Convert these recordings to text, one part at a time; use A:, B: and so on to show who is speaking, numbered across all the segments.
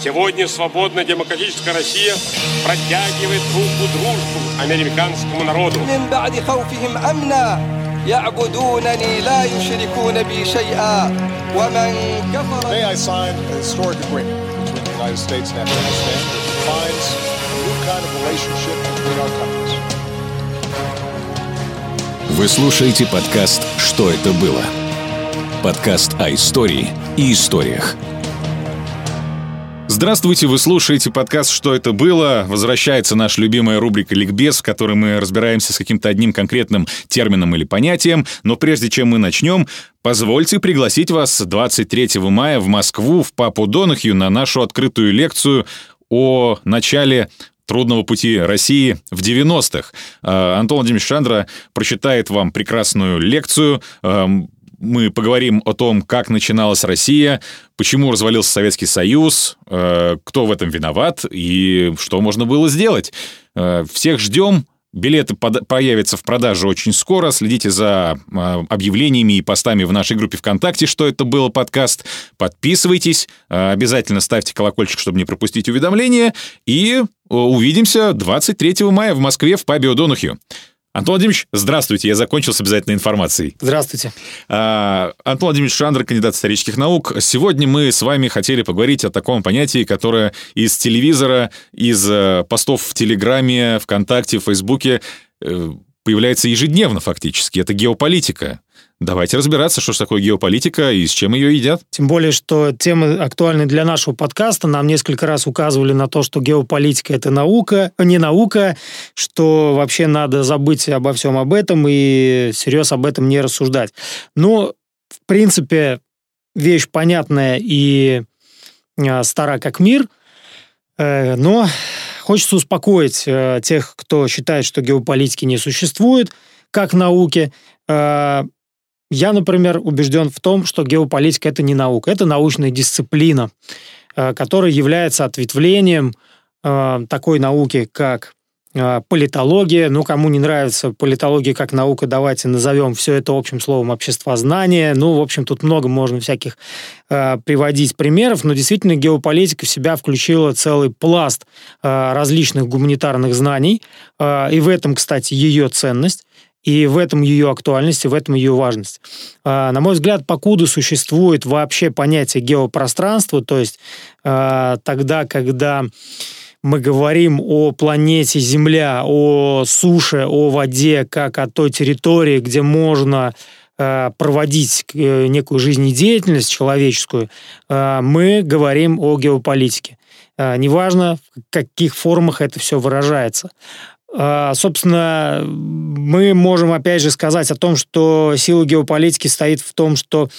A: Сегодня свободная демократическая Россия протягивает руку дружбу американскому народу.
B: يعبدونني لا يشركون بي شيئا ومن كفر
C: May I sign a historic agreement between the United States and Afghanistan that defines a new kind of relationship between our countries.
D: Вы слушаете подкаст «Что это было?» Подкаст о истории и историях – Здравствуйте, вы слушаете подкаст «Что это было?». Возвращается наша любимая рубрика «Ликбез», в которой мы разбираемся с каким-то одним конкретным термином или понятием. Но прежде чем мы начнем, позвольте пригласить вас 23 мая в Москву в Папу Донахью на нашу открытую лекцию о начале трудного пути России в 90-х. А, Антон Владимирович Шандра прочитает вам прекрасную лекцию, мы поговорим о том, как начиналась Россия, почему развалился Советский Союз, э, кто в этом виноват и что можно было сделать. Э, всех ждем. Билеты появятся в продаже очень скоро. Следите за э, объявлениями и постами в нашей группе ВКонтакте, что это было подкаст. Подписывайтесь, обязательно ставьте колокольчик, чтобы не пропустить уведомления. И увидимся 23 мая в Москве в пабе О'Донухью. Антон Владимирович, здравствуйте, я закончил с обязательной информацией.
E: Здравствуйте.
D: А, Антон Владимирович Шандр, кандидат исторических наук. Сегодня мы с вами хотели поговорить о таком понятии, которое из телевизора, из э, постов в Телеграме, ВКонтакте, в Фейсбуке э, появляется ежедневно фактически. Это геополитика. Давайте разбираться, что же такое геополитика и с чем ее едят.
E: Тем более, что темы актуальны для нашего подкаста. Нам несколько раз указывали на то, что геополитика – это наука, не наука, что вообще надо забыть обо всем об этом и всерьез об этом не рассуждать. Но, в принципе, вещь понятная и а, стара как мир, э, но хочется успокоить э, тех, кто считает, что геополитики не существует, как науки. Я, например, убежден в том, что геополитика – это не наука, это научная дисциплина, э, которая является ответвлением э, такой науки, как э, политология. Ну, кому не нравится политология как наука, давайте назовем все это общим словом обществознание. Ну, в общем, тут много можно всяких приводить примеров, но действительно геополитика в себя включила целый пласт различных гуманитарных знаний, и в этом, кстати, ее ценность. И в этом ее актуальность, и в этом ее важность. А, на мой взгляд, покуда существует вообще понятие геопространства, то есть а, тогда, когда мы говорим о планете Земля, о суше, о воде, как о той территории, где можно а, проводить э, некую жизнедеятельность человеческую, мы говорим о геополитике. Неважно, в каких формах это все выражается. А, собственно, мы можем опять же сказать о том, что сила геополитики стоит в том, что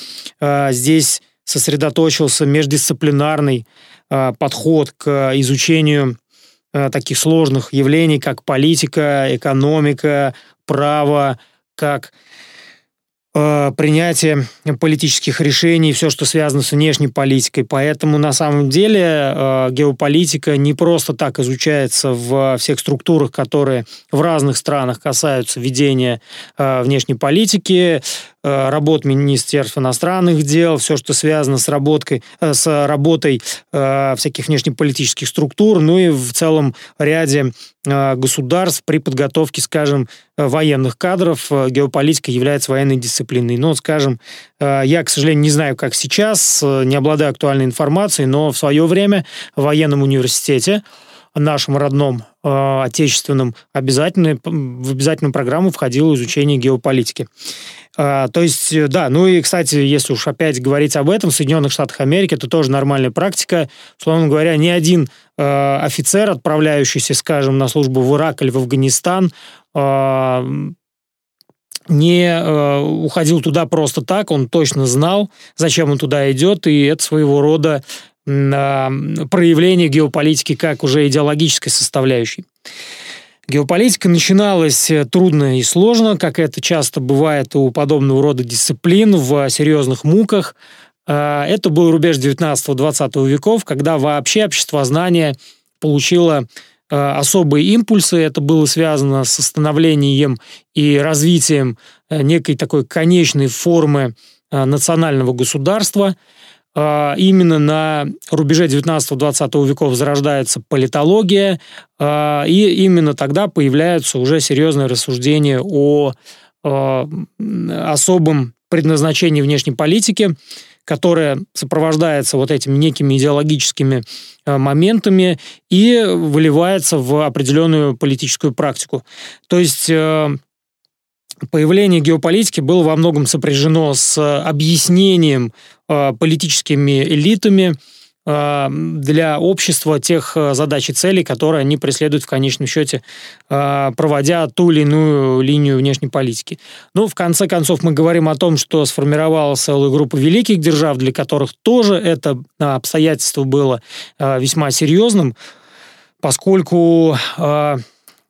E: а, здесь сосредоточился междисциплинарный а, подход к изучению таких сложных явлений, как политика, экономика, право, как принятие политических решений, все, что связано с внешней политикой. Поэтому на самом деле э, геополитика не просто так изучается в всех структурах, которые в разных странах касаются ведения э, внешней политики, работ Министерств иностранных дел, все, что связано с, работкой, с работой всяких внешнеполитических структур, ну и в целом ряде государств при подготовке, скажем, военных кадров. Геополитика является военной дисциплиной. Но, скажем, э, я, к сожалению, не знаю, как сейчас, э, не обладаю актуальной информацией, но в свое время в военном университете нашем родном, э, отечественном, обязательно, в обязательную программу входило изучение геополитики. то есть, да, ну и, кстати, если уж опять говорить об этом, в Соединенных Штатах Америки это тоже нормальная практика. Словно говоря, ни один офицер, отправляющийся, скажем, на службу в Ирак или в Афганистан, не э, уходил туда просто так, он точно знал, зачем он туда идет, и это своего рода э, проявление геополитики как уже идеологической составляющей. Геополитика начиналась э, трудно и сложно, как это часто бывает у подобного рода дисциплин в серьезных муках. Э, это был рубеж 19-20 веков, когда вообще обществознание получило Э, особые импульсы. Это было связано с становлением и развитием э, некой такой конечной формы национального государства. Э, именно на рубеже 19-20 веков зарождается политология, э, и именно тогда появляются уже серьезные рассуждения о э, особом предназначении внешней политики, которое сопровождается вот этими некими идеологическими моментами и выливается в определенную политическую практику. То есть появление геополитики было во многом сопряжено с объяснением э, политическими элитами э, для общества тех э, задач и целей, которые они преследуют в конечном счете, проводя ту или иную линию внешней политики. Ну, в конце концов, мы говорим о том, что сформировалась целая группа великих держав, для которых тоже это обстоятельство было весьма серьезным, поскольку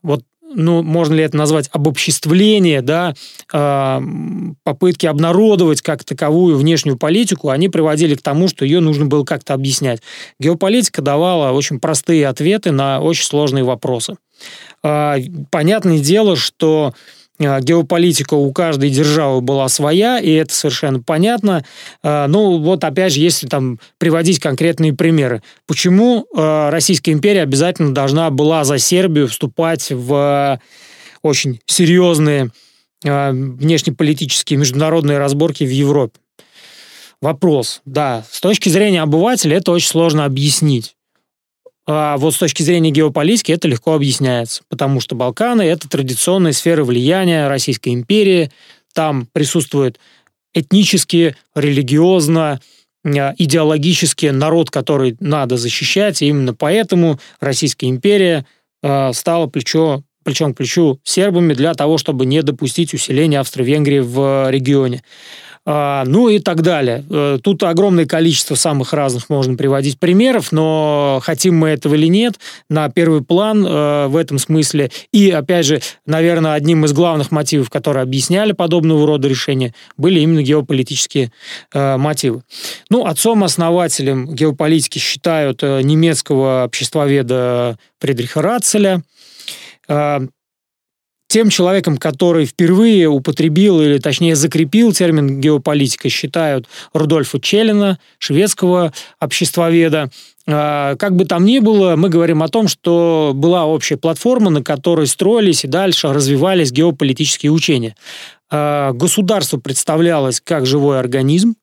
E: вот ну, можно ли это назвать обобществление, да, э, попытки обнародовать как таковую внешнюю политику, они приводили к тому, что ее нужно было как-то объяснять. Геополитика давала очень простые ответы на очень сложные вопросы. Э, понятное дело, что а, геополитика у каждой державы была своя, и это совершенно понятно. А, ну, вот опять же, если там приводить конкретные примеры. Почему а, Российская империя обязательно должна была за Сербию вступать в очень серьезные внешнеполитические международные разборки в Европе? Вопрос, да. С точки зрения обывателя это очень сложно объяснить. А вот с точки зрения геополитики это легко объясняется, потому что Балканы – это традиционные сферы влияния Российской империи. Там присутствует этнически, религиозно, а, идеологически народ, который надо защищать, и именно поэтому Российская империя а, стала плечо, плечом к плечу сербами для того, чтобы не допустить усиления Австро-Венгрии в регионе. А, ну и так далее. Э, тут огромное количество самых разных можно приводить примеров, но хотим мы этого или нет, на первый план э, в этом смысле. И, опять же, наверное, одним из главных мотивов, которые объясняли подобного рода решения, были именно геополитические э, мотивы. Ну, отцом-основателем геополитики считают немецкого обществоведа Фридриха Ратцеля тем человеком, который впервые употребил или, точнее, закрепил термин геополитика, считают Рудольфа Челлина, шведского обществоведа. А, как бы там ни было, мы говорим о том, что была общая платформа, на которой строились и дальше развивались геополитические учения. А, государство представлялось как живой организм,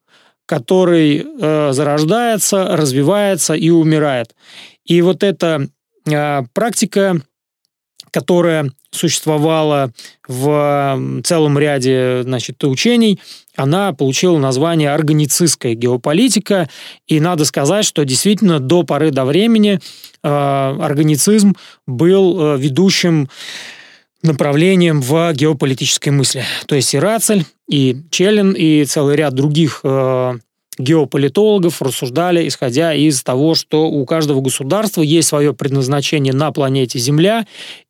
E: который э, зарождается, развивается и умирает. И вот эта а, практика которая существовала в целом ряде значит, учений, она получила название органицистская геополитика, и надо сказать, что действительно до поры до времени э, органицизм был э, ведущим направлением в геополитической мысли. То есть и Рацель, и Челлен, и целый ряд других э, геополитологов рассуждали, исходя из того, что у каждого государства есть свое предназначение на планете Земля,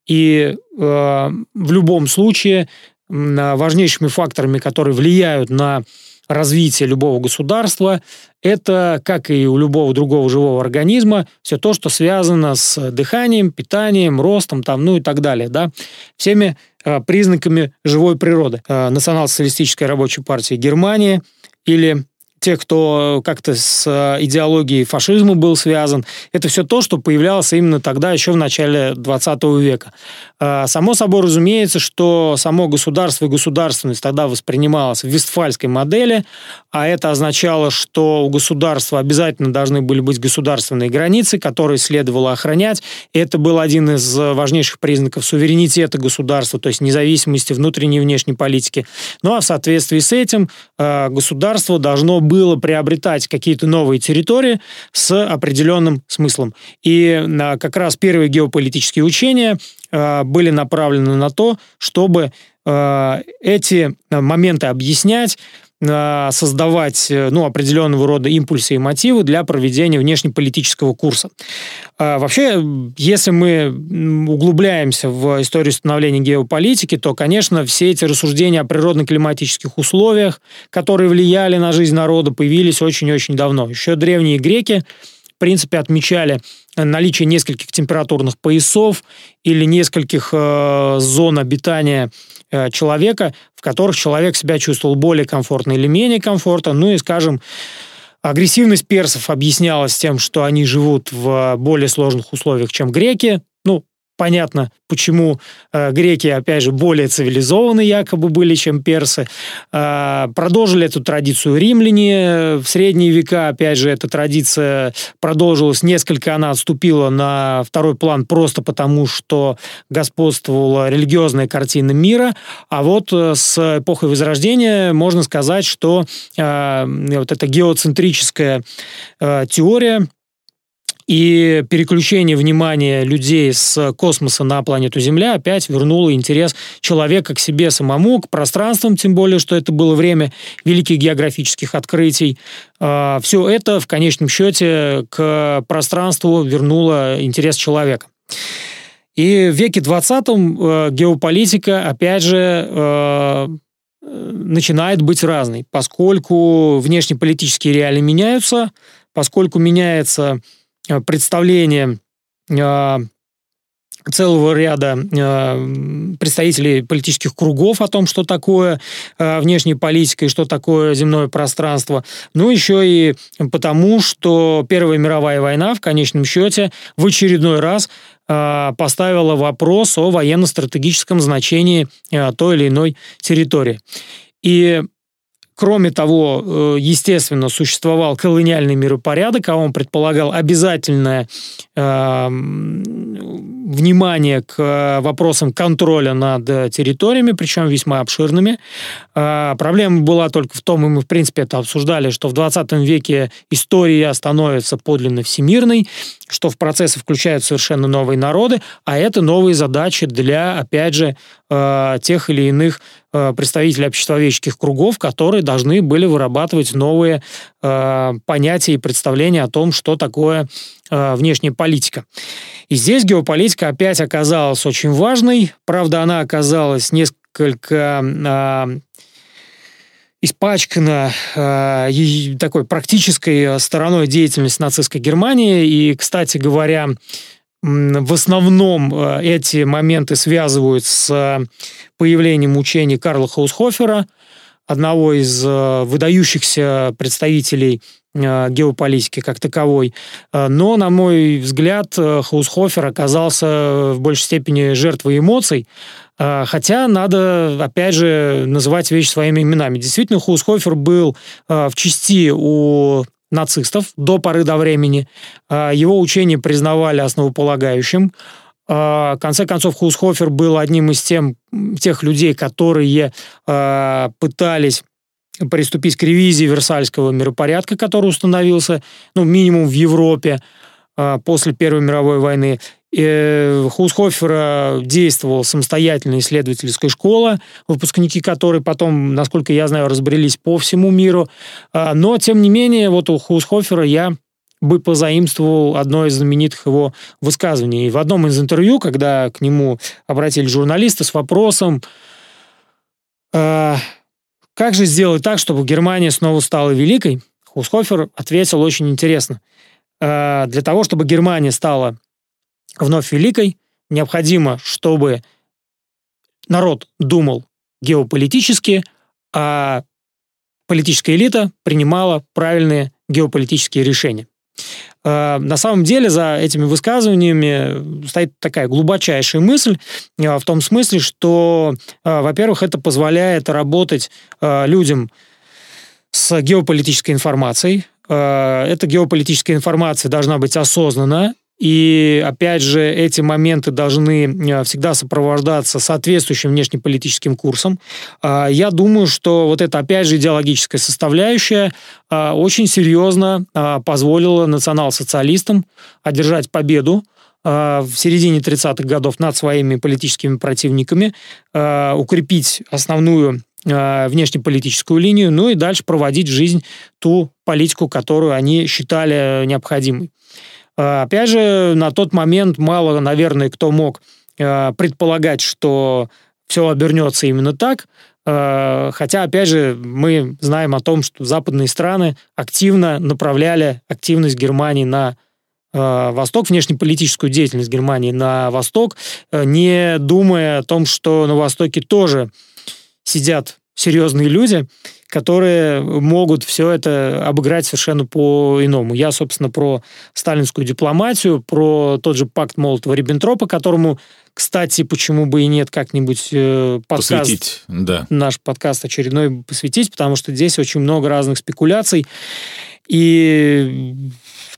E: и э, в любом случае важнейшими факторами, которые влияют на развитие любого государства, это, как и у любого другого живого организма, все то, что связано с дыханием, питанием, ростом, там, ну и так далее, да, всеми э, признаками живой природы. Э, Национал-социалистической рабочей партии Германии или те, кто как-то с э, идеологией фашизма был связан. Это все то, что появлялось именно тогда, еще в начале 20 века. Э, само собой разумеется, что само государство и государственность тогда воспринималось в вестфальской модели, а это означало, что у государства обязательно должны были быть государственные границы, которые следовало охранять. Это был один из важнейших признаков суверенитета государства, то есть независимости внутренней и внешней политики. Ну а в соответствии с этим э, государство должно было приобретать какие-то новые территории с определенным смыслом. И как раз первые геополитические учения а, были направлены на то, чтобы а, эти моменты объяснять, создавать ну, определенного рода импульсы и мотивы для проведения внешнеполитического курса. Вообще, если мы углубляемся в историю становления геополитики, то, конечно, все эти рассуждения о природно-климатических условиях, которые влияли на жизнь народа, появились очень-очень давно. Еще древние греки принципе, отмечали наличие нескольких температурных поясов или нескольких э, зон обитания э, человека, в которых человек себя чувствовал более комфортно или менее комфортно. Ну и, скажем, Агрессивность персов объяснялась тем, что они живут в более сложных условиях, чем греки. Понятно, почему э, греки, опять же, более цивилизованы якобы были, чем персы. Э, продолжили эту традицию римляне. В средние века, опять же, эта традиция продолжилась. Несколько она отступила на второй план просто потому, что господствовала религиозная картина мира. А вот э, с эпохой Возрождения можно сказать, что э, вот эта геоцентрическая э, теория и переключение внимания людей с космоса на планету Земля опять вернуло интерес человека к себе самому, к пространствам, тем более, что это было время великих географических открытий. А, Все это в конечном счете к пространству вернуло интерес человека. И в веке 20 э, геополитика, опять же, э, начинает быть разной, поскольку внешнеполитические реалии меняются, поскольку меняется представление э, целого ряда э, представителей политических кругов о том, что такое внешняя политика и что такое земное пространство. Ну, еще и потому, что Первая мировая война в конечном счете в очередной раз поставила вопрос о военно-стратегическом значении той или иной территории. И Кроме того, э, естественно, существовал колониальный миропорядок, а он предполагал обязательное э, внимание к вопросам контроля над территориями, причем весьма обширными. Э, проблема была только в том, и мы, в принципе, это обсуждали, что в 20 веке история становится подлинно всемирной, что в процессы включают совершенно новые народы, а это новые задачи для, опять же, э, тех или иных э, представителей обществоведческих кругов, которые должны были вырабатывать новые э, понятия и представления о том, что такое внешняя политика. И здесь геополитика опять оказалась очень важной. Правда, она оказалась несколько испачкана э, такой практической стороной деятельности нацистской Германии. И, кстати говоря, в основном э, эти моменты связывают с появлением учений Карла Хаусхофера, одного из э, выдающихся представителей э, геополитики как таковой. Но, на мой взгляд, Хаусхофер оказался в большей степени жертвой эмоций, хотя надо, опять же, называть вещи своими именами. Действительно, Хусхофер был в части у нацистов до поры до времени. Его учение признавали основополагающим. В конце концов, Хусхофер был одним из тем, тех людей, которые пытались приступить к ревизии Версальского миропорядка, который установился, ну, минимум в Европе после Первой мировой войны. Э, Хусхофера действовала самостоятельная исследовательская школа, выпускники которой потом, насколько я знаю, разбрелись по всему миру. А, но, тем не менее, вот у Хусхофера я бы позаимствовал одно из знаменитых его высказываний. И в одном из интервью, когда к нему обратились журналисты с вопросом, «А, как же сделать так, чтобы Германия снова стала великой, Хусхофер ответил очень интересно. «А, для того, чтобы Германия стала вновь великой, необходимо, чтобы народ думал геополитически, а политическая элита принимала правильные геополитические решения. А, на самом деле за этими высказываниями стоит такая глубочайшая мысль а, в том смысле, что, а, во-первых, это позволяет работать людям с геополитической информацией. Эта геополитическая информация должна быть осознанна, и, опять же, эти моменты должны э, всегда сопровождаться соответствующим внешнеполитическим курсом. А, я думаю, что вот эта, опять же, идеологическая составляющая а, очень серьезно а, позволила национал-социалистам одержать победу в середине 30-х годов над своими политическими противниками, укрепить основную внешнеполитическую линию, ну и дальше проводить в жизнь ту политику, которую они считали необходимой. А, опять же, на тот момент мало, наверное, кто мог а, предполагать, что все обернется именно так. А, хотя, опять же, мы знаем о том, что западные страны активно направляли активность Германии на Восток, внешнеполитическую деятельность Германии на Восток, не думая о том, что на Востоке тоже сидят серьезные люди, которые могут все это обыграть совершенно по-иному. Я, собственно, про сталинскую дипломатию, про тот же пакт Молотова-Риббентропа, которому, кстати, почему бы и нет как-нибудь э, подкаст,
D: Посвятить, да.
E: наш подкаст очередной посвятить, потому что здесь очень много разных спекуляций. И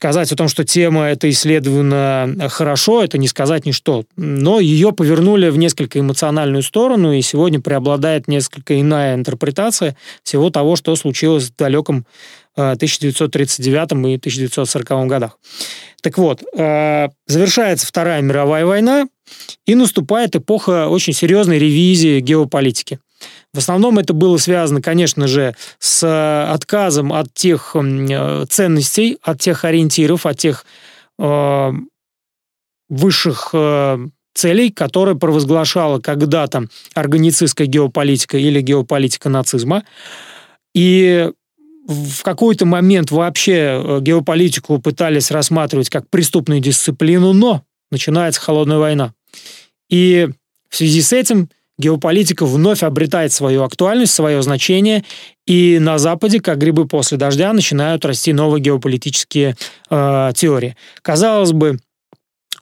E: сказать о том, что тема это исследована хорошо, это не сказать ничто. Но ее повернули в несколько эмоциональную сторону, и сегодня преобладает несколько иная интерпретация всего того, что случилось в далеком 1939 э, и 1940 годах. Так вот, э, завершается Вторая мировая война, и наступает эпоха очень серьезной ревизии геополитики. В основном это было связано, конечно же, с э, отказом от тех э, ценностей, от тех ориентиров, от тех э, высших э, целей, которые провозглашала когда-то органицистская геополитика или геополитика нацизма. И в какой-то момент вообще э, геополитику пытались рассматривать как преступную дисциплину, но начинается холодная война. И в связи с этим геополитика вновь обретает свою актуальность, свое значение, и на Западе, как грибы после дождя, начинают расти новые геополитические э, теории. Казалось бы,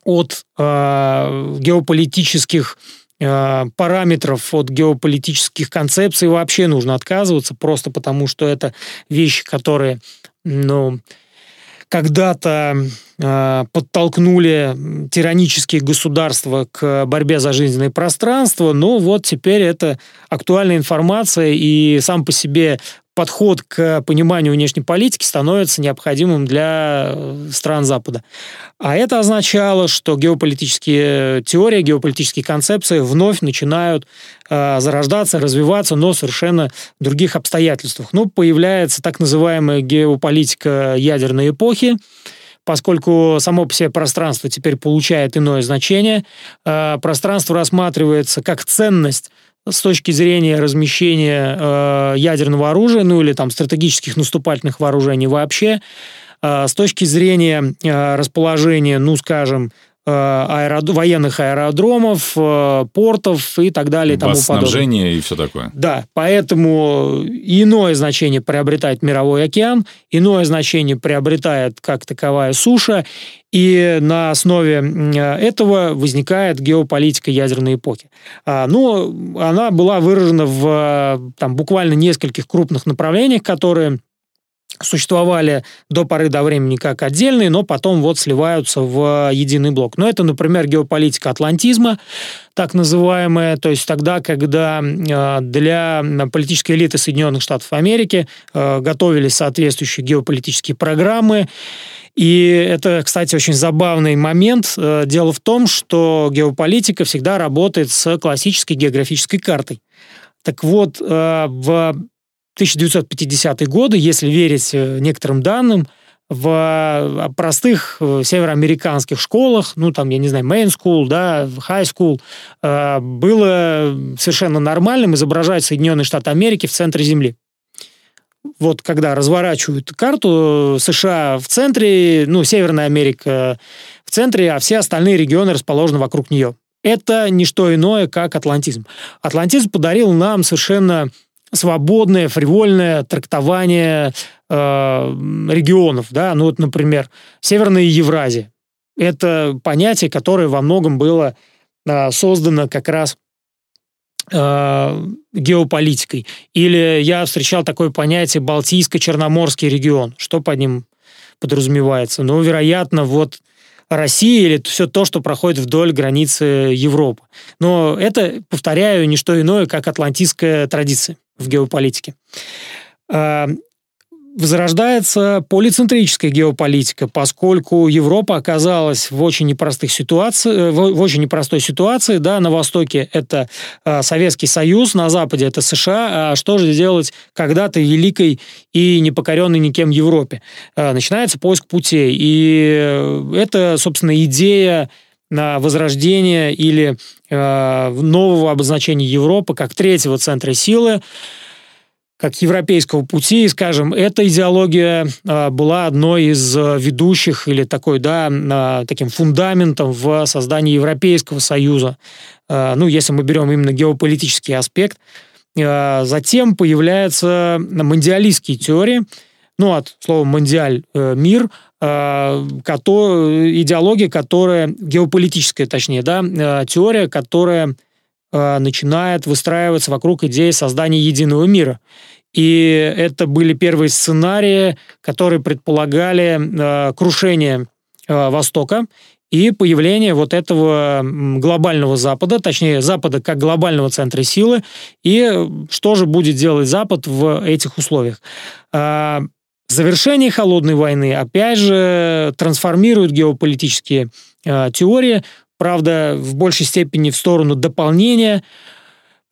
E: от э, геополитических э, параметров, от геополитических концепций вообще нужно отказываться, просто потому что это вещи, которые, ну, когда-то э, подтолкнули тиранические государства к борьбе за жизненное пространство, но вот теперь это актуальная информация, и сам по себе подход к пониманию внешней политики становится необходимым для э, стран Запада. А это означало, что геополитические теории, геополитические концепции вновь начинают э, зарождаться, развиваться, но в совершенно других обстоятельствах. Ну, появляется так называемая геополитика ядерной эпохи, поскольку само по себе пространство теперь получает иное значение. Э, пространство рассматривается как ценность с точки зрения размещения э, ядерного оружия, ну или там стратегических наступательных вооружений вообще, э, с точки зрения э, расположения, ну скажем, э, аэрод... военных аэродромов, э, портов и так далее. И тому
D: подобное. и все такое.
E: Да, поэтому иное значение приобретает мировой океан, иное значение приобретает как таковая суша, и на основе этого возникает геополитика ядерной эпохи. А, но она была выражена в там, буквально нескольких крупных направлениях, которые существовали до поры до времени как отдельные, но потом вот сливаются в единый блок. Но это, например, геополитика атлантизма, так называемая, то есть тогда, когда а, для политической элиты Соединенных Штатов Америки а, готовились соответствующие геополитические программы, и это, кстати, очень забавный момент. Э, дело в том, что геополитика всегда работает с классической географической картой. Так вот, э, в 1950-е годы, если верить э, некоторым данным, в простых североамериканских школах, ну, там, я не знаю, main school, да, high school, было совершенно нормальным изображать Соединенные Штаты Америки в центре Земли вот когда разворачивают карту, США в центре, ну, Северная Америка в центре, а все остальные регионы расположены вокруг нее. Это не что иное, как атлантизм. Атлантизм подарил нам совершенно свободное, фривольное трактование э, регионов. Да? Ну вот, например, Северная Евразия. Это понятие, которое во многом было э, создано как раз Э, геополитикой. Или я встречал такое понятие Балтийско-Черноморский регион. Что под ним подразумевается? Ну, вероятно, вот Россия или все то, что проходит вдоль границы Европы. Но это, повторяю, не что иное, как атлантистская традиция в геополитике. Э, возрождается полицентрическая геополитика, поскольку Европа оказалась в очень непростых ситуациях, э, в очень непростой ситуации, да, на востоке это э, Советский Союз, на западе это США, а что же делать когда-то великой и непокоренной никем Европе? Э, начинается поиск путей, и это, собственно, идея на возрождение или э, нового обозначения Европы как третьего центра силы, как европейского пути, скажем, эта идеология а, была одной из а, ведущих или такой, да, таким фундаментом в создании Европейского Союза. Ну, если мы берем именно геополитический аспект, Затем появляются мандиалистские теории, ну, от слова «мандиаль» – мир, идеология, которая, геополитическая точнее, да, теория, которая начинает выстраиваться вокруг идеи создания единого мира. И это были первые сценарии, которые предполагали э, крушение э, Востока и появление вот этого глобального Запада, точнее, Запада как глобального центра силы, и что же будет делать Запад в этих условиях. Э, завершение холодной войны, опять же, трансформирует геополитические э, теории, правда, в большей степени в сторону дополнения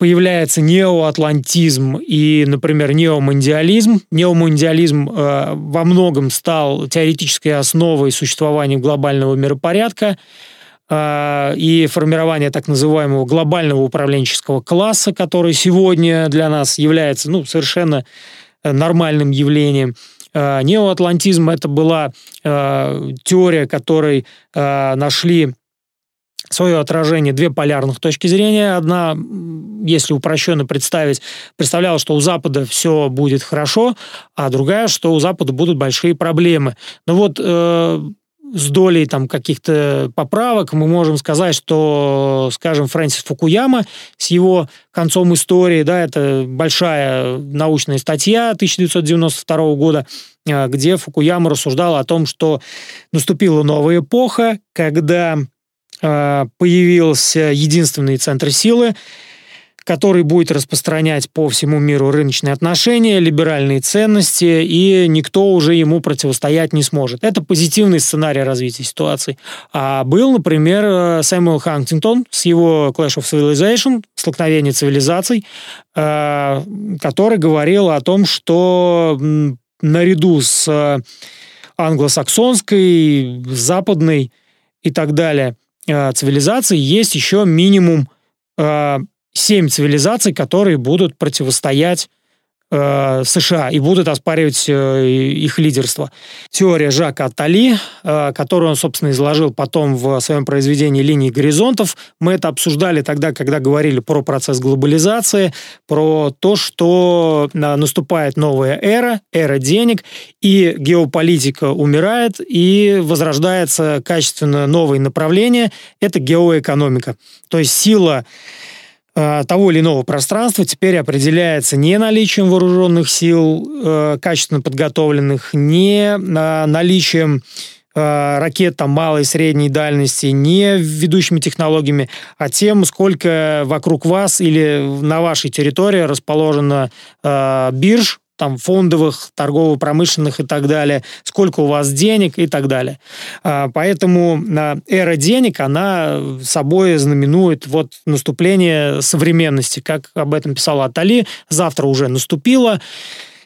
E: появляется неоатлантизм и, например, неомандиализм. Неомандиализм э, во многом стал теоретической основой существования глобального миропорядка э, и формирования так называемого глобального управленческого класса, который сегодня для нас является ну, совершенно э, нормальным явлением. Э, неоатлантизм это была э, теория, которой э, нашли свое отражение две полярных точки зрения. Одна, если упрощенно представить, представляла, что у Запада все будет хорошо, а другая, что у Запада будут большие проблемы. Но вот э, с долей там каких-то поправок мы можем сказать, что, скажем, Фрэнсис Фукуяма с его концом истории, да, это большая научная статья 1992 года, э, где Фукуяма рассуждал о том, что наступила новая эпоха, когда а, появился единственный центр силы, который будет распространять по всему миру рыночные отношения, либеральные ценности, и никто уже ему противостоять не сможет. Это позитивный сценарий развития ситуации. А был, например, Сэмюэл Хантингтон с его Clash of Civilization, столкновение цивилизаций, а, который говорил о том, что наряду с англосаксонской, западной и так далее – Э, цивилизаций есть еще минимум э, семь цивилизаций, которые будут противостоять э, США и будут оспаривать э, их лидерство. Теория Жака Аттали, э, которую он, собственно, изложил потом в своем произведении «Линии горизонтов», мы это обсуждали тогда, когда говорили про процесс глобализации, про то, что э, наступает новая эра, эра денег, и геополитика умирает, и возрождается качественно новое направление – это геоэкономика. То есть сила того или иного пространства теперь определяется не наличием вооруженных сил, э, качественно подготовленных, не э, наличием ракет там, малой и средней дальности, не ведущими технологиями, а тем, сколько вокруг вас или на вашей территории расположено бирж, там, фондовых, торгово-промышленных и так далее, сколько у вас денег и так далее. А, поэтому а, эра денег, она собой знаменует вот наступление современности, как об этом писала Атали, завтра уже наступило,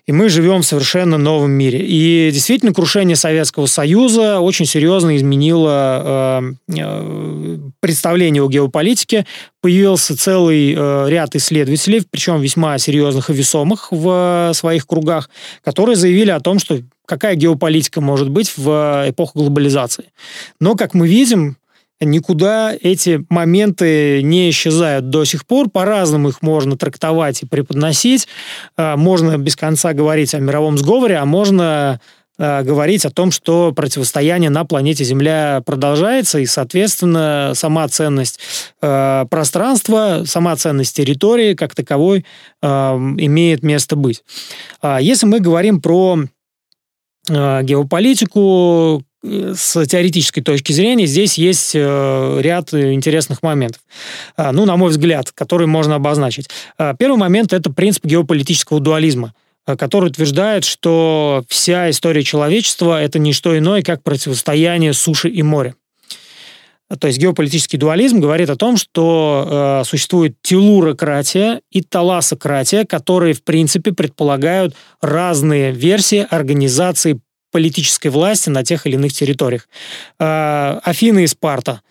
E: и мы живем в совершенно новом мире. И действительно, крушение Советского Союза очень серьезно изменило э, э, представление о геополитике. Появился целый э, ряд исследователей, причем весьма серьезных и весомых в своих кругах, которые заявили о том, что какая геополитика может быть в эпоху глобализации. Но, как мы видим, никуда эти моменты не исчезают до сих пор. По-разному их можно трактовать и преподносить. А, можно без конца говорить о мировом сговоре, а можно а, говорить о том, что противостояние на планете Земля продолжается, и, соответственно, сама ценность э, пространства, сама ценность территории как таковой э, имеет место быть. Если мы говорим про геополитику, с теоретической точки зрения здесь есть э, ряд интересных моментов. А, ну, на мой взгляд, которые можно обозначить. А, первый момент – это принцип геополитического дуализма э, который утверждает, что вся история человечества – это не что иное, как противостояние суши и моря. То есть геополитический дуализм говорит о том, что э, существует телурократия и таласократия, которые, в принципе, предполагают разные версии организации политической власти на тех или иных территориях. А, Афины и Спарта,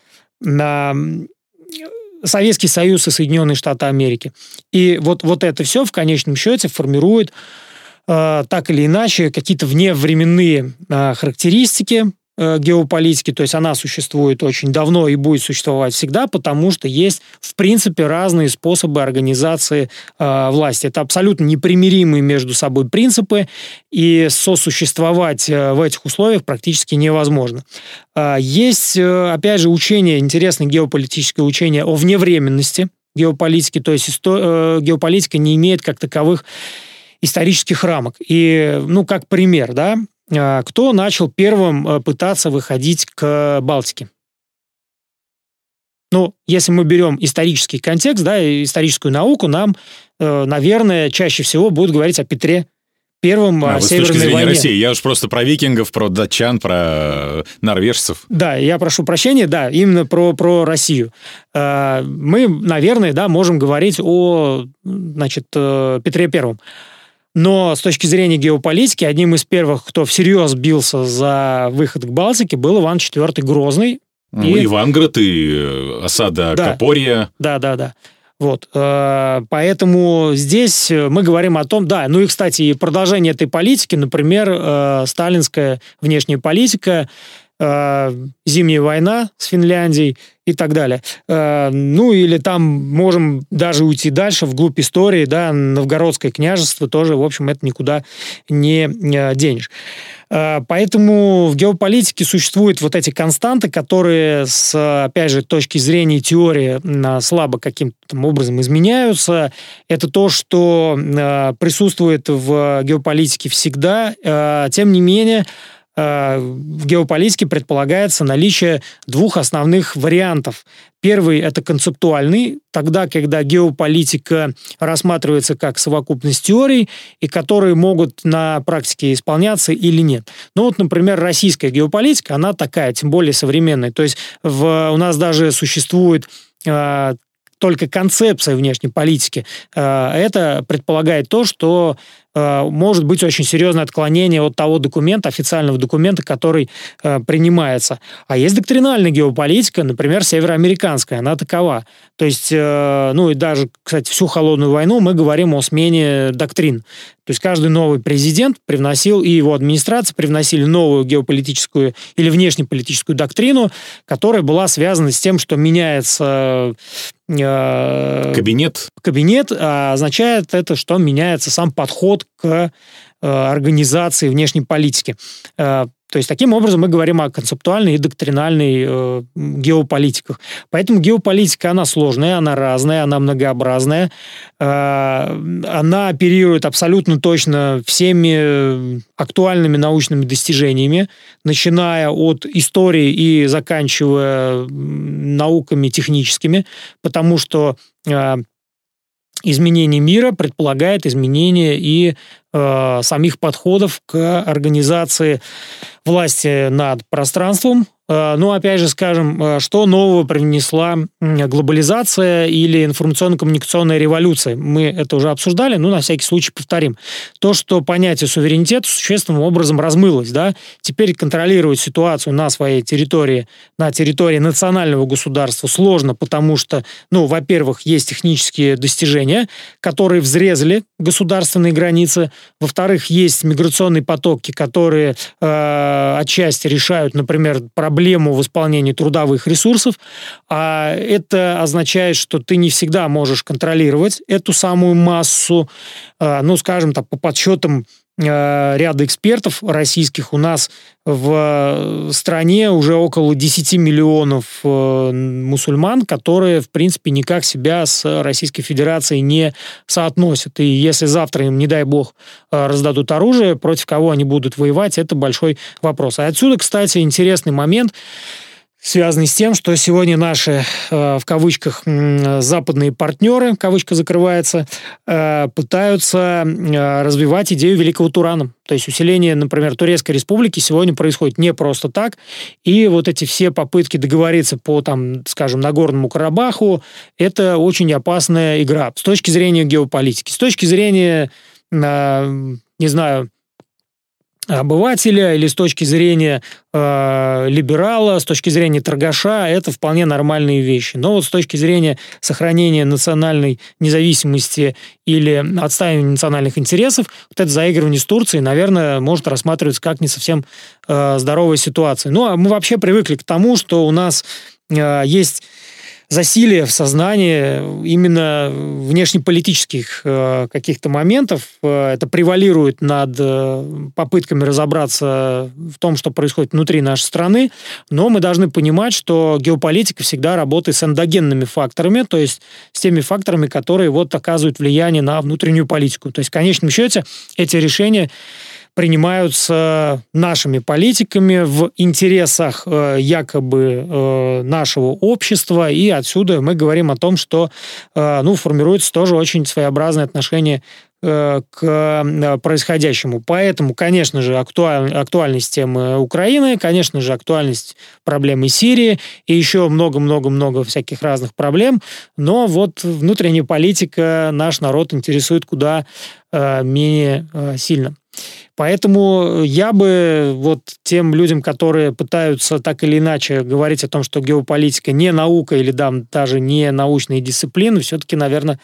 E: Советский Союз и Соединенные Штаты Америки. И вот, вот это все в конечном счете формирует а, так или иначе какие-то вневременные а, характеристики, э, геополитики, то есть она существует очень давно и будет существовать всегда, потому что есть, в принципе, разные способы организации э, власти. Это абсолютно непримиримые между собой принципы, и сосуществовать э, в этих условиях практически невозможно. Э, есть, э, опять же, учение, интересное геополитическое учение о вневременности геополитики, то есть э, геополитика не имеет как таковых исторических рамок. И, ну, как пример, да, кто начал первым э, пытаться выходить к Балтике? Ну, если мы берем исторический контекст, да, историческую науку, нам, э, наверное, чаще всего будут говорить о Петре Первом а, о Северной
D: с точки зрения
E: войне.
D: России. Я уж просто про викингов, про датчан, про э, норвежцев.
E: Да, я прошу прощения, да, именно про, про Россию. Мы, наверное, да, можем говорить о, значит, Петре Первом. Но с точки зрения геополитики, одним из первых, кто всерьез бился за выход к Балтике, был Иван IV Грозный.
D: Ну, и... Иванград, и э, осада
E: Да.
D: Копорья.
E: Да, да, да. Вот, э, поэтому здесь мы говорим о том, да, ну и, кстати, и продолжение этой политики, например, э, сталинская внешняя политика, зимняя война с Финляндией и так далее. Э, ну или там можем даже уйти дальше, вглубь истории, да, Новгородское княжество тоже, в общем, это никуда не э, денешь. Э, Поэтому в геополитике существуют вот эти константы, которые, с, опять же, точки зрения теории м, слабо каким-то образом изменяются. Это то, что э, присутствует в геополитике всегда. Э, Тем не менее, э, в геополитике предполагается наличие двух основных вариантов. Первый – это концептуальный, тогда, когда геополитика рассматривается как совокупность теорий, и которые могут на практике исполняться или нет. Ну вот, например, российская геополитика, она такая, тем более современная. То есть в, у нас даже существует э, только концепция внешней политики. Э, Это предполагает то, что э, может быть очень серьезное отклонение от того документа, официального документа, который э, принимается. А есть доктринальная геополитика, например, североамериканская, она такова. То есть, э, ну и даже, кстати, всю холодную войну мы говорим о смене доктрин. То есть каждый новый президент привносил, и его администрация привносили новую геополитическую или внешнеполитическую доктрину, которая была связана с тем, что меняется э,
D: Кабинет.
E: кабинет, а означает это, что меняется сам подход к э, организации внешней политики. Э, То есть таким образом мы говорим о концептуальной и доктринальной э, геополитиках. Поэтому геополитика, она сложная, она разная, она многообразная. Э, Она оперирует абсолютно точно всеми актуальными научными достижениями, начиная от истории и заканчивая науками техническими, потому что изменение мира предполагает изменение и э, самих подходов к организации власти над пространством. Э, ну, опять же, скажем, э, что нового привнесла м, глобализация или информационно-коммуникационная революция? Мы это уже обсуждали, но на всякий случай повторим. То, что понятие суверенитета существенным образом размылось, да, теперь контролировать ситуацию на своей территории, на территории национального государства сложно, потому что, ну, во-первых, есть технические достижения, которые взрезали государственные границы, во-вторых, есть миграционные потоки, которые э, отчасти решают, например, проблему восполнения трудовых ресурсов, а это означает, что ты не всегда можешь контролировать эту самую массу, э, ну, скажем так, по подсчетам ряда экспертов российских у нас в стране уже около 10 миллионов э, мусульман, которые, в принципе, никак себя с Российской Федерацией не соотносят. И если завтра им, не дай бог, э, раздадут оружие, против кого они будут воевать, это большой вопрос. И отсюда, кстати, интересный момент, связанный с тем, что сегодня наши, э, в кавычках, западные партнеры, кавычка закрывается, э, пытаются э, развивать идею Великого Турана. То есть усиление, например, Турецкой Республики сегодня происходит не просто так, и вот эти все попытки договориться по, там, скажем, Нагорному Карабаху, это очень опасная игра с точки зрения геополитики. С точки зрения, не знаю, обывателя или с точки зрения э, либерала, с точки зрения торгаша, это вполне нормальные вещи. Но вот с точки зрения сохранения национальной независимости или отстаивания национальных интересов, вот это заигрывание с Турцией, наверное, может рассматриваться как не совсем э, здоровая ситуация. Ну, а мы вообще привыкли к тому, что у нас э, есть засилие в сознании именно внешнеполитических э, каких-то моментов. Э, это превалирует над э, попытками разобраться в том, что происходит внутри нашей страны. Но мы должны понимать, что геополитика всегда работает с эндогенными факторами, то есть с теми факторами, которые вот оказывают влияние на внутреннюю политику. То есть в конечном счете эти решения принимаются нашими политиками в интересах э, якобы э, нашего общества, и отсюда мы говорим о том, что э, ну, формируется тоже очень своеобразное отношение к происходящему. Поэтому, конечно же, актуаль, актуальность темы Украины, конечно же, актуальность проблемы Сирии и еще много-много-много всяких разных проблем. Но вот внутренняя политика наш народ интересует куда менее сильно. Поэтому я бы вот тем людям, которые пытаются так или иначе говорить о том, что геополитика не наука или да, даже не научные дисциплины, все-таки, наверное,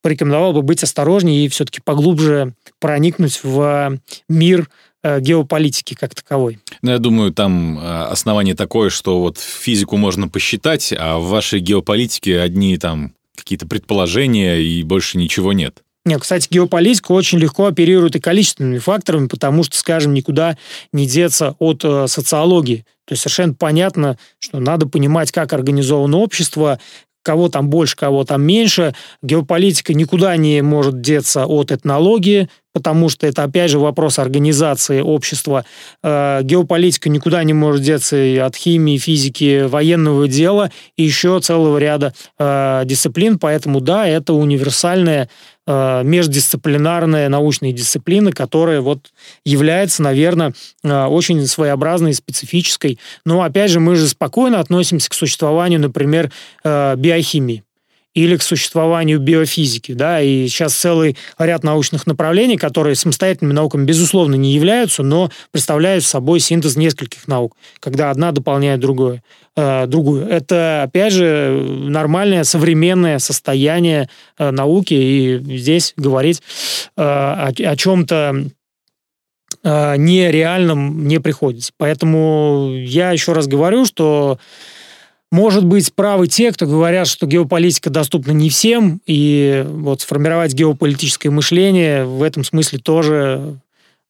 E: порекомендовал бы быть осторожнее и все-таки поглубже проникнуть в мир э, геополитики как таковой.
D: Ну, я думаю, там э, основание такое, что вот физику можно посчитать, а в вашей геополитике одни там какие-то предположения и больше ничего нет.
E: Нет, кстати, геополитика очень легко оперирует и количественными факторами, потому что, скажем, никуда не деться от э, социологии. То есть совершенно понятно, что надо понимать, как организовано общество, кого там больше, кого там меньше. Геополитика никуда не может деться от этнологии, потому что это, опять же, вопрос организации общества. Э, геополитика никуда не может деться и от химии, физики, военного дела и еще целого ряда э, дисциплин. Поэтому, да, это универсальная э, междисциплинарная научная дисциплина, которая вот является, наверное, очень своеобразной, специфической. Но, опять же, мы же спокойно относимся к существованию, например, биохимии или к существованию биофизики. Да? И сейчас целый ряд научных направлений, которые самостоятельными науками, безусловно, не являются, но представляют собой синтез нескольких наук, когда одна дополняет другое, э, другую. Это, опять же, нормальное современное состояние э, науки, и здесь говорить э, о, о чем-то э, нереальном не приходится. Поэтому я еще раз говорю, что может быть, правы те, кто говорят, что геополитика доступна не всем, и вот сформировать геополитическое мышление в этом смысле тоже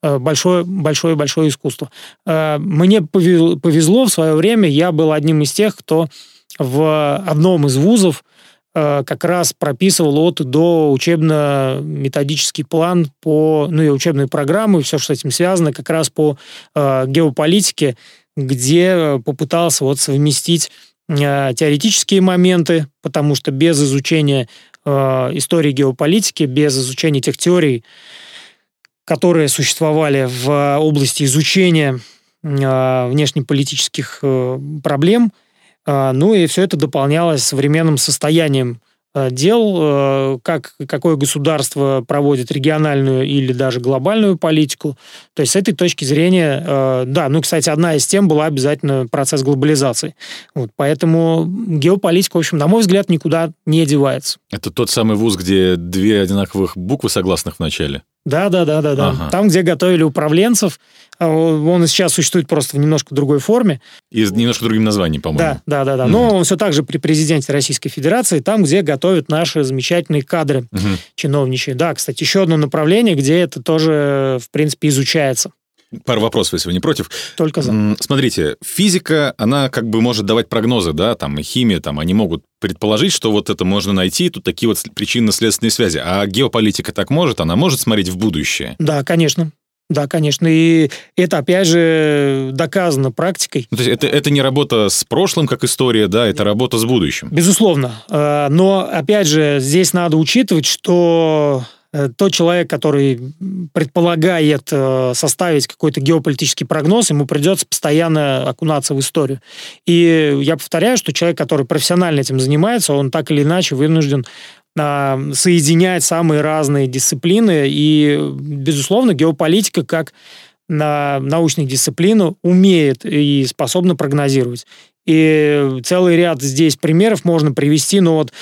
E: большое, большое, большое искусство. Э, мне повезло в свое время, я был одним из тех, кто в одном из вузов э, как раз прописывал от до учебно-методический план по, ну и учебные программы, все, что с этим связано, как раз по э, геополитике, где попытался вот совместить Э, теоретические моменты, потому что без изучения э, истории геополитики, без изучения тех теорий, которые существовали в области изучения э, внешнеполитических э, проблем, э, ну и все это дополнялось современным состоянием Э, дел, э, как, какое государство проводит региональную или даже глобальную политику. То есть с этой точки зрения, э, да, ну, кстати, одна из тем была обязательно процесс глобализации. Вот, поэтому геополитика, в общем, на мой взгляд, никуда не девается.
D: Это тот самый вуз, где две одинаковых буквы согласных в начале?
E: Да, да, да, да, да. Ага. Там, где готовили управленцев, а, он и сейчас существует просто в немножко другой форме.
D: И с немножко другим названием, по-моему.
E: Да, да, да, да. Угу. Но он все так же при президенте Российской Федерации, там, где готовят наши замечательные кадры угу. чиновничьи. Да, кстати, еще одно направление, где это тоже, в принципе, изучается.
D: Пару вопросов, если вы не против.
E: Только за.
D: Смотрите, физика, она как бы может давать прогнозы, да, там, и химия, там, они могут предположить, что вот это можно найти, тут такие вот причинно-следственные связи. А геополитика так может? Она может смотреть в будущее?
E: Да, конечно. Да, конечно. И это, опять же, доказано практикой.
D: Ну, то есть это, это не работа с прошлым, как история, да, это работа с будущим.
E: Безусловно. Э, но, опять же, здесь надо учитывать, что тот человек, который предполагает э, составить какой-то геополитический прогноз, ему придется постоянно окунаться в историю. И я повторяю, что человек, который профессионально этим занимается, он так или иначе вынужден а, соединять самые разные дисциплины. И, безусловно, геополитика как на научных дисциплин умеет и способна прогнозировать. И целый ряд здесь примеров можно привести, но вот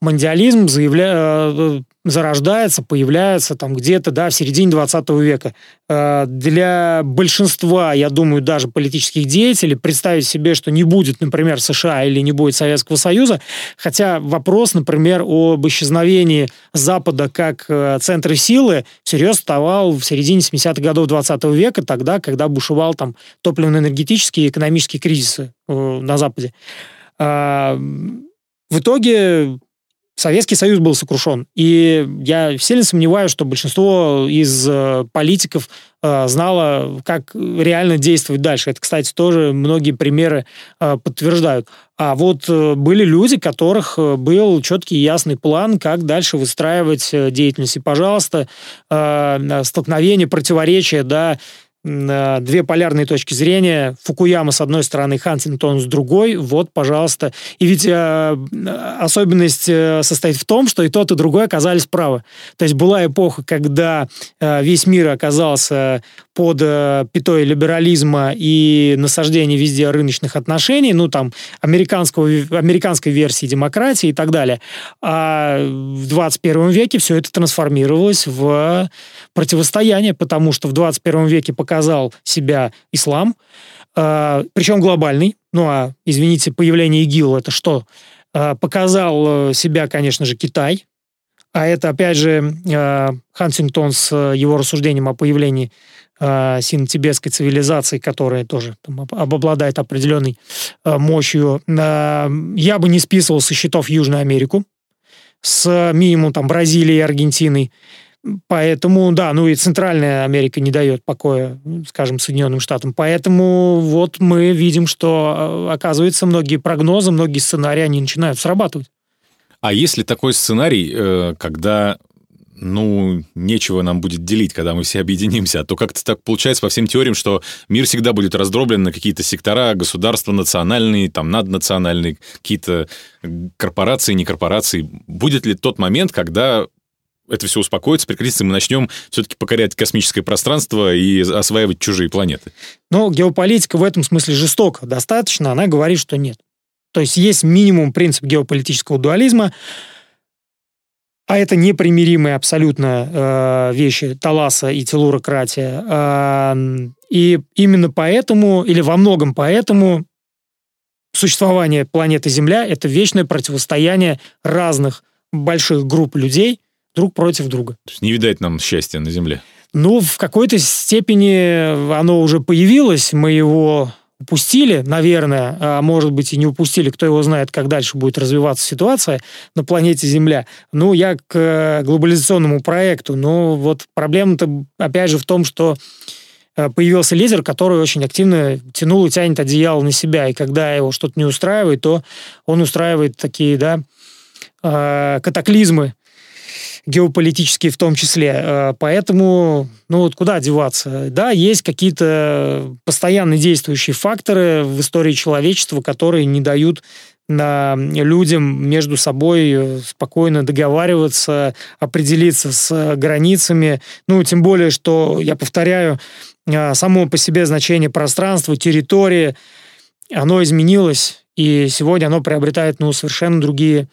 E: мандиализм заявля... Э, зарождается, появляется там где-то, да, в середине 20 века. Э, для большинства, я думаю, даже политических деятелей представить себе, что не будет, например, США или не будет Советского Союза, хотя вопрос, например, об исчезновении Запада как э, центра силы всерьез вставал в середине 70-х годов 20 века, тогда, когда бушевал там топливно-энергетический и экономический кризисы на Западе. В итоге Советский Союз был сокрушен. И я сильно сомневаюсь, что большинство из э, политиков э, знало, как реально действовать дальше. Это, кстати, тоже многие примеры э, подтверждают. А вот были люди, у которых был четкий и ясный план, как дальше выстраивать деятельность. И, пожалуйста, столкновение, противоречия, да, две полярные точки зрения. Фукуяма с одной стороны, Хантингтон с другой. Вот, пожалуйста. И ведь э, особенность э, состоит в том, что и тот, и другой оказались правы. То есть была эпоха, когда э, весь мир оказался под э, пятой либерализма и насаждения везде рыночных отношений, ну, там, американского, американской версии демократии и так далее. А в 21 веке все это трансформировалось в противостояние, потому что в 21 веке показал себя ислам, э, причем глобальный. Ну а, извините, появление ИГИЛ это что? Э, показал себя, конечно же, Китай. А это, опять же, э, Хантингтон с его рассуждением о появлении э, сино-тибетской цивилизации, которая тоже там, обладает определенной э, мощью. Э, я бы не списывал со счетов Южную Америку с минимум там Бразилией и Аргентиной. Поэтому, да, ну и Центральная Америка не дает покоя, скажем, Соединенным Штатам. Поэтому вот мы видим, что, э, оказывается, многие прогнозы, многие сценарии, они начинают срабатывать.
D: А есть ли такой сценарий, э, когда ну, нечего нам будет делить, когда мы все объединимся. А то как-то так получается по всем теориям, что мир всегда будет раздроблен на какие-то сектора, государства национальные, там, наднациональные, какие-то корпорации, не корпорации. Будет ли тот момент, когда это все успокоится, прекратится, мы начнем все-таки покорять космическое пространство и осваивать чужие планеты.
E: Но геополитика в этом смысле жестока. Достаточно, она говорит, что нет. То есть есть минимум принцип геополитического дуализма, а это непримиримые абсолютно э, вещи Таласа и телурократия. Э, и именно поэтому, или во многом поэтому, существование планеты Земля — это вечное противостояние разных больших групп людей — друг против друга.
D: То есть не видать нам счастья на Земле?
E: Ну, в какой-то степени оно уже появилось, мы его упустили, наверное, а может быть и не упустили, кто его знает, как дальше будет развиваться ситуация на планете Земля. Ну, я к э, глобализационному проекту, но вот проблема-то опять же в том, что э, появился лидер, который очень активно тянул и тянет одеяло на себя, и когда его что-то не устраивает, то он устраивает такие, да, э, катаклизмы, геополитические в том числе. Э, поэтому, ну вот куда деваться? Да, есть какие-то постоянно действующие факторы в истории человечества, которые не дают людям между собой э, спокойно договариваться, определиться с границами. Ну, тем более, что, я повторяю, э, само по себе значение пространства, территории, оно изменилось, и сегодня оно приобретает ну, совершенно другие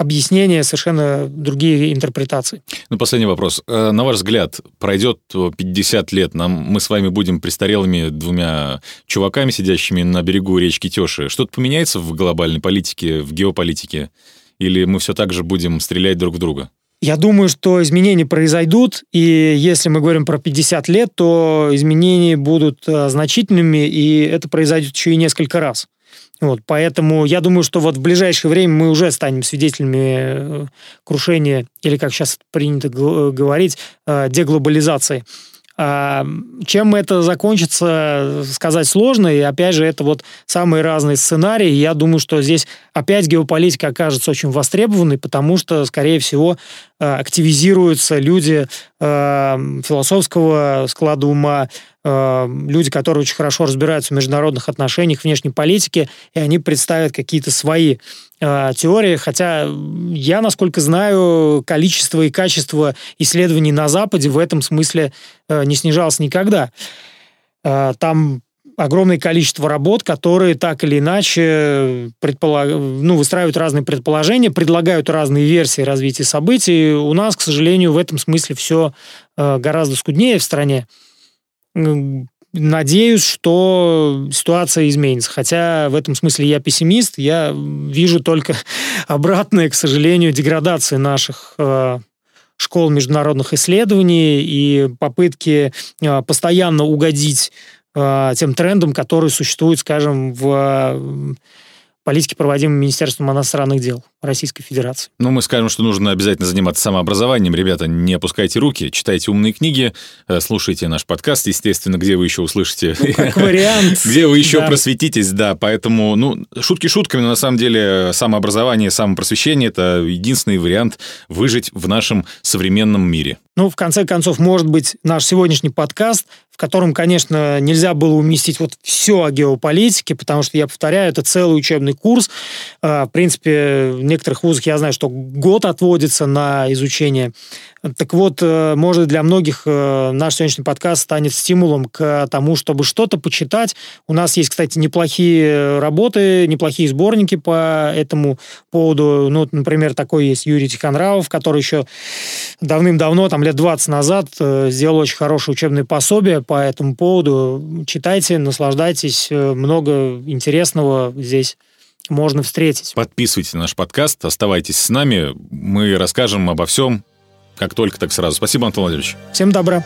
E: объяснения, совершенно другие интерпретации.
D: Ну, последний вопрос. Э, на ваш взгляд, пройдет 50 лет, нам, мы с вами будем престарелыми двумя чуваками, сидящими на берегу речки Тёши. Что-то поменяется в глобальной политике, в геополитике? Или мы все так же будем стрелять друг в друга?
E: Я думаю, что изменения произойдут, и если мы говорим про 50 лет, то изменения будут э, значительными, и это произойдет еще и несколько раз. Вот, поэтому я думаю, что вот в ближайшее время мы уже станем свидетелями э, крушения, или как сейчас принято говорить, э, деглобализации. Чем это закончится, сказать сложно. И опять же, это вот самые разные сценарии. Я думаю, что здесь опять геополитика окажется очень востребованной, потому что, скорее всего, э, активизируются люди философского склада ума, э, люди, которые очень хорошо разбираются в международных отношениях, внешней политике, и они представят какие-то свои теории. Хотя я, насколько знаю, количество и качество исследований на Западе в этом смысле э, не снижалось никогда. Э, там огромное количество работ, которые так или иначе предполаг... ну, выстраивают разные предположения, предлагают разные версии развития событий. У нас, к сожалению, в этом смысле все э, гораздо скуднее в стране. Надеюсь, что ситуация изменится. Хотя в этом смысле я пессимист. Я вижу только обратное, к сожалению, деградации наших э, школ международных исследований и попытки э, постоянно угодить Э, тем трендам, которые существуют, скажем, в политике, проводимой Министерством иностранных дел Российской Федерации.
D: Ну, мы скажем, что нужно обязательно заниматься самообразованием. Ребята, не опускайте руки, читайте умные книги, э, слушайте наш подкаст, естественно, где вы еще услышите...
E: Ну, как вариант.
D: Где вы еще просветитесь, да. Поэтому, ну, шутки шутками, но на самом деле самообразование, самопросвещение — это единственный вариант выжить в нашем современном мире.
E: Ну, в конце концов, может быть, наш сегодняшний подкаст, в котором, конечно, нельзя было уместить вот все о геополитике, потому что, я повторяю, это целый учебный курс. А, в принципе, в некоторых вузах я знаю, что год отводится на изучение так вот, э, может, для многих э, наш сегодняшний подкаст станет стимулом к тому, чтобы что-то почитать. У нас есть, кстати, неплохие работы, неплохие сборники по этому поводу. Ну, например, такой есть Юрий Тихонравов, который еще давным-давно, там лет 20 назад, э, сделал очень хорошее учебное пособие по этому поводу. Читайте, наслаждайтесь. Много интересного здесь можно встретить.
D: Подписывайтесь на наш подкаст, оставайтесь с нами. Мы расскажем обо всем, как только, так сразу. Спасибо, Антон Владимирович.
E: Всем добра.